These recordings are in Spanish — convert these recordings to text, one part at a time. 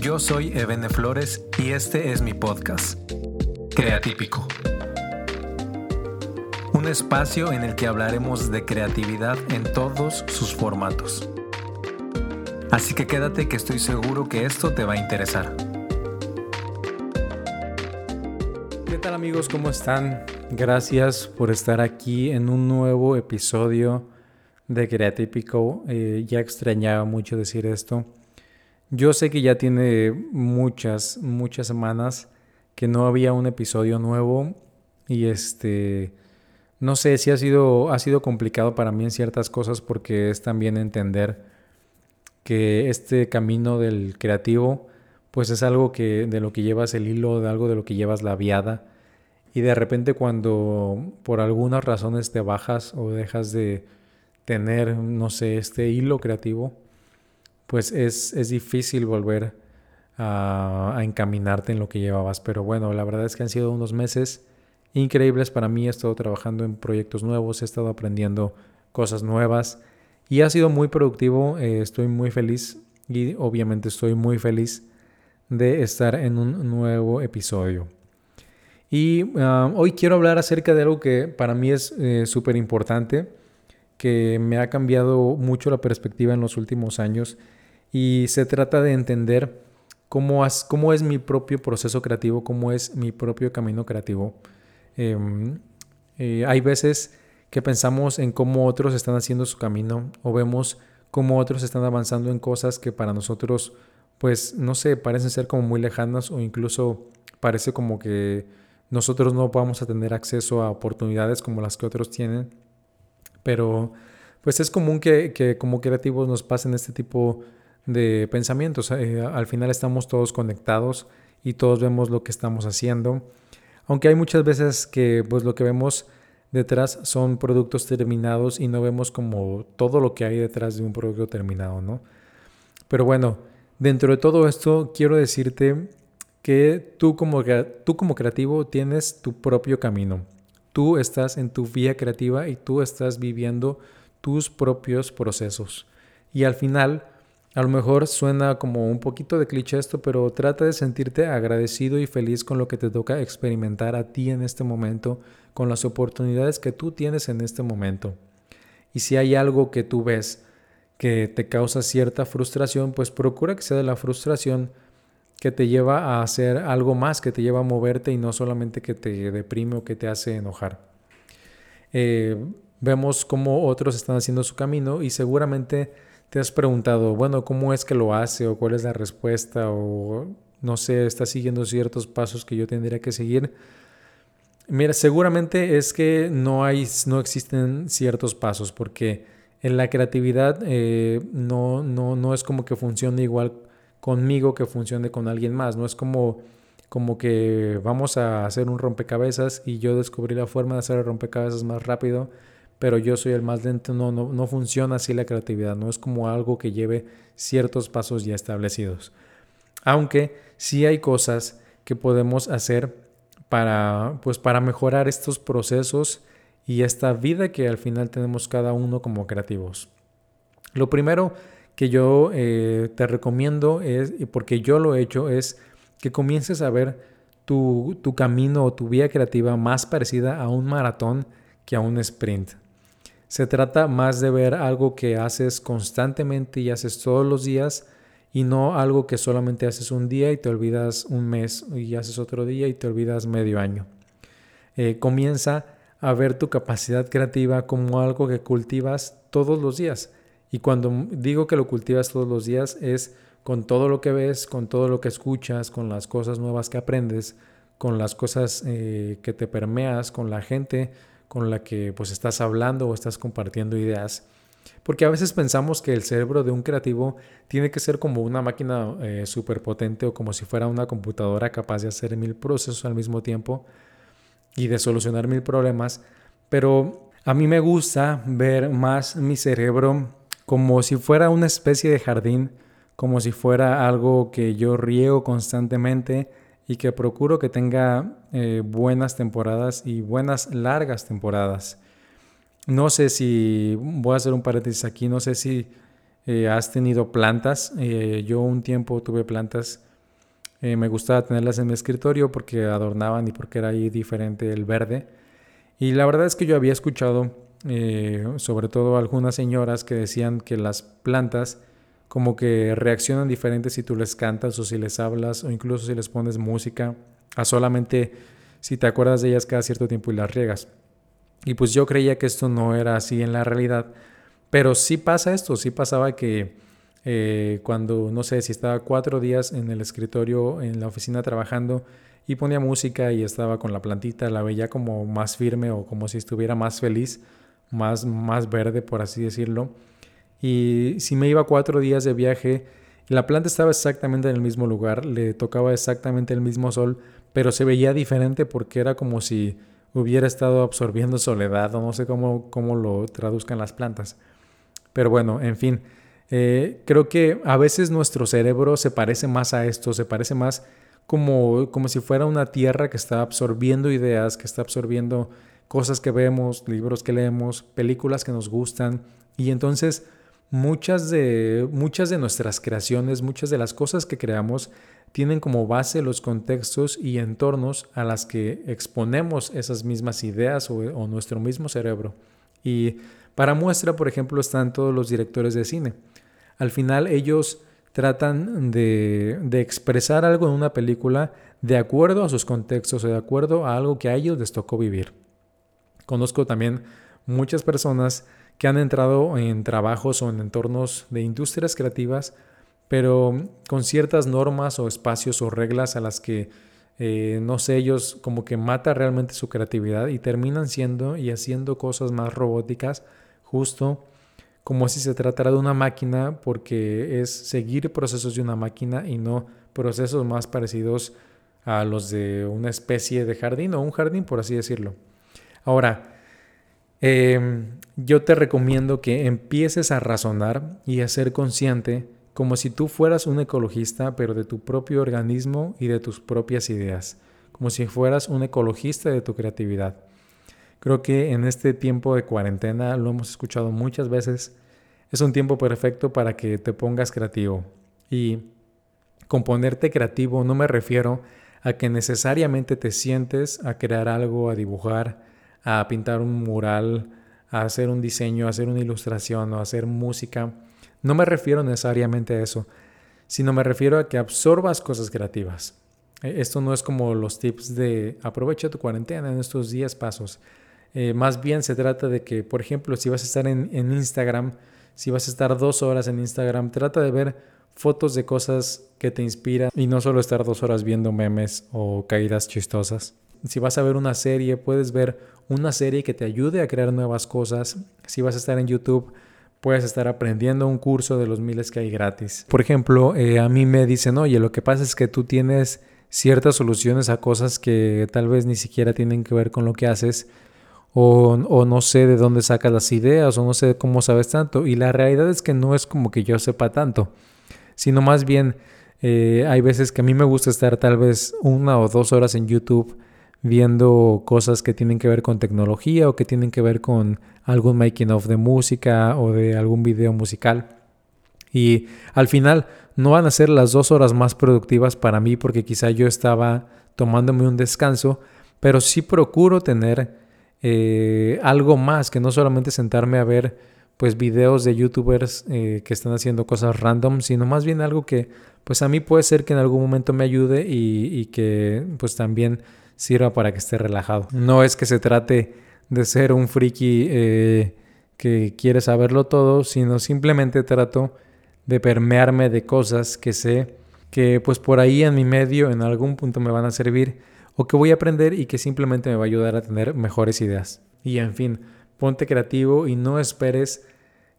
Yo soy Ebene Flores y este es mi podcast, Creatípico. Un espacio en el que hablaremos de creatividad en todos sus formatos. Así que quédate que estoy seguro que esto te va a interesar. ¿Qué tal amigos? ¿Cómo están? Gracias por estar aquí en un nuevo episodio de Creatípico. Eh, ya extrañaba mucho decir esto. Yo sé que ya tiene muchas, muchas semanas que no había un episodio nuevo y este, no sé si ha sido, ha sido complicado para mí en ciertas cosas porque es también entender que este camino del creativo pues es algo que de lo que llevas el hilo, de algo de lo que llevas la viada. Y de repente cuando por algunas razones te bajas o dejas de tener, no sé, este hilo creativo, pues es, es difícil volver a, encaminarte en lo que llevabas. Pero bueno, la verdad es que han sido unos meses increíbles para mí. He estado trabajando en proyectos nuevos, he estado aprendiendo cosas nuevas y ha sido muy productivo. Eh, estoy muy feliz y obviamente estoy muy feliz de estar en un nuevo episodio. Y uh, hoy quiero hablar acerca de algo que para mí es eh, súper importante que me ha cambiado mucho la perspectiva en los últimos años y se trata de entender cómo, cómo es mi propio proceso creativo, cómo es mi propio camino creativo. Eh, eh, hay veces que pensamos en cómo otros están haciendo su camino o vemos cómo otros están avanzando en cosas que para nosotros, pues, no sé, parecen ser como muy lejanas o incluso parece como que nosotros no vamos a tener acceso a oportunidades como las que otros tienen. Pero pues es común que, como creativos nos pasen este tipo de pensamientos. Eh, al final estamos todos conectados y todos vemos lo que estamos haciendo. Aunque hay muchas veces que pues lo que vemos detrás son productos terminados y no vemos como todo lo que hay detrás de un producto terminado, ¿no? Pero bueno, dentro de todo esto quiero decirte que tú como, tú como creativo tienes tu propio camino. Tú estás en tu vía creativa y tú estás viviendo tus propios procesos. Y al final, a lo mejor suena como un poquito de cliché esto, pero trata de sentirte agradecido y feliz con lo que te toca experimentar a ti en este momento, con las oportunidades que tú tienes en este momento. Y si hay algo que tú ves que te causa cierta frustración, pues procura que sea de la frustración que te lleva a hacer algo más, que te lleva a moverte y no solamente que te deprime o que te hace enojar. Eh, vemos cómo otros están haciendo su camino y seguramente te has preguntado, bueno, ¿cómo es que lo hace o cuál es la respuesta o no sé, está siguiendo ciertos pasos que yo tendría que seguir? Mira, seguramente es que no hay, no existen ciertos pasos porque en la creatividad eh, no, no, no es como que funcione igual conmigo que funcione con alguien más. No es como, como que vamos a hacer un rompecabezas y yo descubrí la forma de hacer el rompecabezas más rápido, pero yo soy el más lento. No, no, no funciona así la creatividad. No es como algo que lleve ciertos pasos ya establecidos. Aunque sí hay cosas que podemos hacer para, pues, para mejorar estos procesos y esta vida que al final tenemos cada uno como creativos. Lo primero que yo eh, te recomiendo es, y porque yo lo he hecho, es que comiences a ver tu, tu camino o tu vía creativa más parecida a un maratón que a un sprint. Se trata más de ver algo que haces constantemente y haces todos los días y no algo que solamente haces un día y te olvidas un mes y haces otro día y te olvidas medio año. Eh, comienza a ver tu capacidad creativa como algo que cultivas todos los días. Y cuando digo que lo cultivas todos los días es con todo lo que ves, con todo lo que escuchas, con las cosas nuevas que aprendes, con las cosas eh, que te permeas, con la gente con la que pues estás hablando o estás compartiendo ideas. Porque a veces pensamos que el cerebro de un creativo tiene que ser como una máquina eh, súper potente o como si fuera una computadora capaz de hacer mil procesos al mismo tiempo y de solucionar mil problemas. Pero a mí me gusta ver más mi cerebro como si fuera una especie de jardín, como si fuera algo que yo riego constantemente y que procuro que tenga eh, buenas temporadas y buenas largas temporadas. No sé si, voy a hacer un paréntesis aquí, no sé si eh, has tenido plantas. Eh, yo un tiempo tuve plantas me gustaba tenerlas en mi escritorio porque adornaban y porque era ahí diferente el verde. Y la verdad es que yo había escuchado, sobre todo algunas señoras que decían que las plantas como que reaccionan diferentes si tú les cantas o si les hablas o incluso si les pones música, a solamente si te acuerdas de ellas cada cierto tiempo y las riegas. Y pues yo creía que esto no era así en la realidad, pero sí pasa esto, sí pasaba que eh, cuando, no sé, si estaba cuatro días en el escritorio, en la oficina trabajando y ponía música y estaba con la plantita, la veía como más firme o como si estuviera más feliz, más, más verde, por así decirlo. Y si me iba cuatro días de viaje, la planta estaba exactamente en el mismo lugar, le tocaba exactamente el mismo sol, pero se veía diferente porque era como si hubiera estado absorbiendo soledad o no sé cómo, cómo lo traduzcan las plantas. Pero bueno, en fin, eh, creo que a veces nuestro cerebro se parece más a esto, se parece más como, como si fuera una tierra que está absorbiendo ideas, que está absorbiendo cosas que vemos, libros que leemos, películas que nos gustan. Y entonces muchas de, muchas de nuestras creaciones, muchas de las cosas que creamos, tienen como base los contextos y entornos a las que exponemos esas mismas ideas o, nuestro mismo cerebro. Y para muestra, por ejemplo, están todos los directores de cine. Al final ellos tratan de, de, expresar algo en una película de acuerdo a sus contextos o de acuerdo a algo que a ellos les tocó vivir. Conozco también muchas personas que han entrado en trabajos o en entornos de industrias creativas, pero con ciertas normas o espacios o reglas a las que, eh, no sé, ellos como que mata realmente su creatividad y terminan siendo y haciendo cosas más robóticas justo como si se tratara de una máquina porque es seguir procesos de una máquina y no procesos más parecidos a los de una especie de jardín o un jardín, por así decirlo. Ahora, em, yo te recomiendo que empieces a razonar y a ser consciente como si tú fueras un ecologista, pero de tu propio organismo y de tus propias ideas, como si fueras un ecologista de tu creatividad. Creo que en este tiempo de cuarentena, lo hemos escuchado muchas veces, es un tiempo perfecto para que te pongas creativo. Y con ponerte creativo no me refiero a que necesariamente te sientes a crear algo, a dibujar, a pintar un mural, a hacer un diseño, a hacer una ilustración o a hacer música. No me refiero necesariamente a eso, sino me refiero a que absorbas cosas creativas. E, esto no es como los tips de aprovecha tu cuarentena en estos 10 pasos. Eh, más bien se trata de que, por ejemplo, si vas a estar en, Instagram, si vas a estar dos horas en Instagram, trata de ver fotos de cosas que te inspiran y no solo estar dos horas viendo memes o caídas chistosas. Si vas a ver una serie, puedes ver una serie que te ayude a crear nuevas cosas. Si vas a estar en YouTube, puedes estar aprendiendo un curso de los miles que hay gratis. Por ejemplo, eh, a mí me dicen, oye, lo que pasa es que tú tienes ciertas soluciones a cosas que tal vez ni siquiera tienen que ver con lo que haces o, no sé de dónde sacas las ideas o no sé cómo sabes tanto. Y la realidad es que no es como que yo sepa tanto, sino más bien eh, hay veces que a mí me gusta estar tal vez una o dos horas en YouTube viendo cosas que tienen que ver con tecnología o que tienen que ver con algún making of de música o de algún video musical. Y al final no van a ser las dos horas más productivas para mí porque quizá yo estaba tomándome un descanso, pero sí procuro tener eh, algo más que no solamente sentarme a ver pues videos de youtubers eh, que están haciendo cosas random, sino más bien algo que pues a mí puede ser que en algún momento me ayude y, que pues también sirva para que esté relajado. No es que se trate de ser un friki eh, que quiere saberlo todo, sino simplemente trato de permearme de cosas que sé que pues por ahí en mi medio en algún punto me van a servir o que voy a aprender y que simplemente me va a ayudar a tener mejores ideas. Y en fin, ponte creativo y no esperes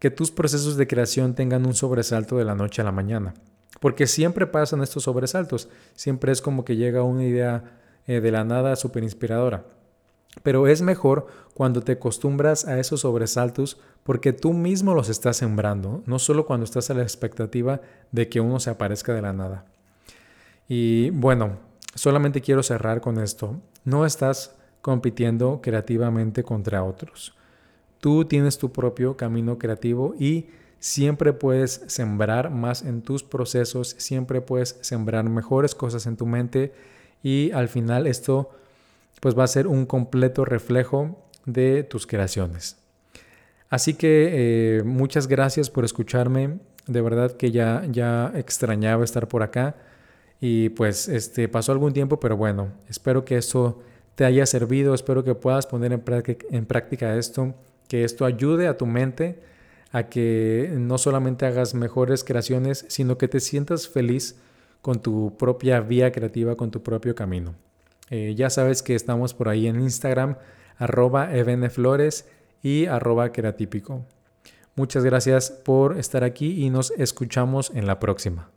que tus procesos de creación tengan un sobresalto de la noche a la mañana. Porque siempre pasan estos sobresaltos, siempre es como que llega una idea eh, de la nada súper inspiradora. Pero es mejor cuando te acostumbras a esos sobresaltos porque tú mismo los estás sembrando, no solo cuando estás a la expectativa de que uno se aparezca de la nada. Y bueno, solamente quiero cerrar con esto. No estás compitiendo creativamente contra otros. Tú tienes tu propio camino creativo y siempre puedes sembrar más en tus procesos, siempre puedes sembrar mejores cosas en tu mente y al final esto pues va a ser un completo reflejo de tus creaciones. Así que eh, muchas gracias por escucharme. De verdad que ya, ya extrañaba estar por acá. Y pues este, pasó algún tiempo, pero bueno, espero que esto te haya servido, espero que puedas poner en práctica, en práctica esto, que esto ayude a tu mente a que no solamente hagas mejores creaciones, sino que te sientas feliz con tu propia vía creativa, con tu propio camino. Eh, ya sabes que estamos por ahí en Instagram, arroba eveneflores y arroba creatípico. Muchas gracias por estar aquí y nos escuchamos en la próxima.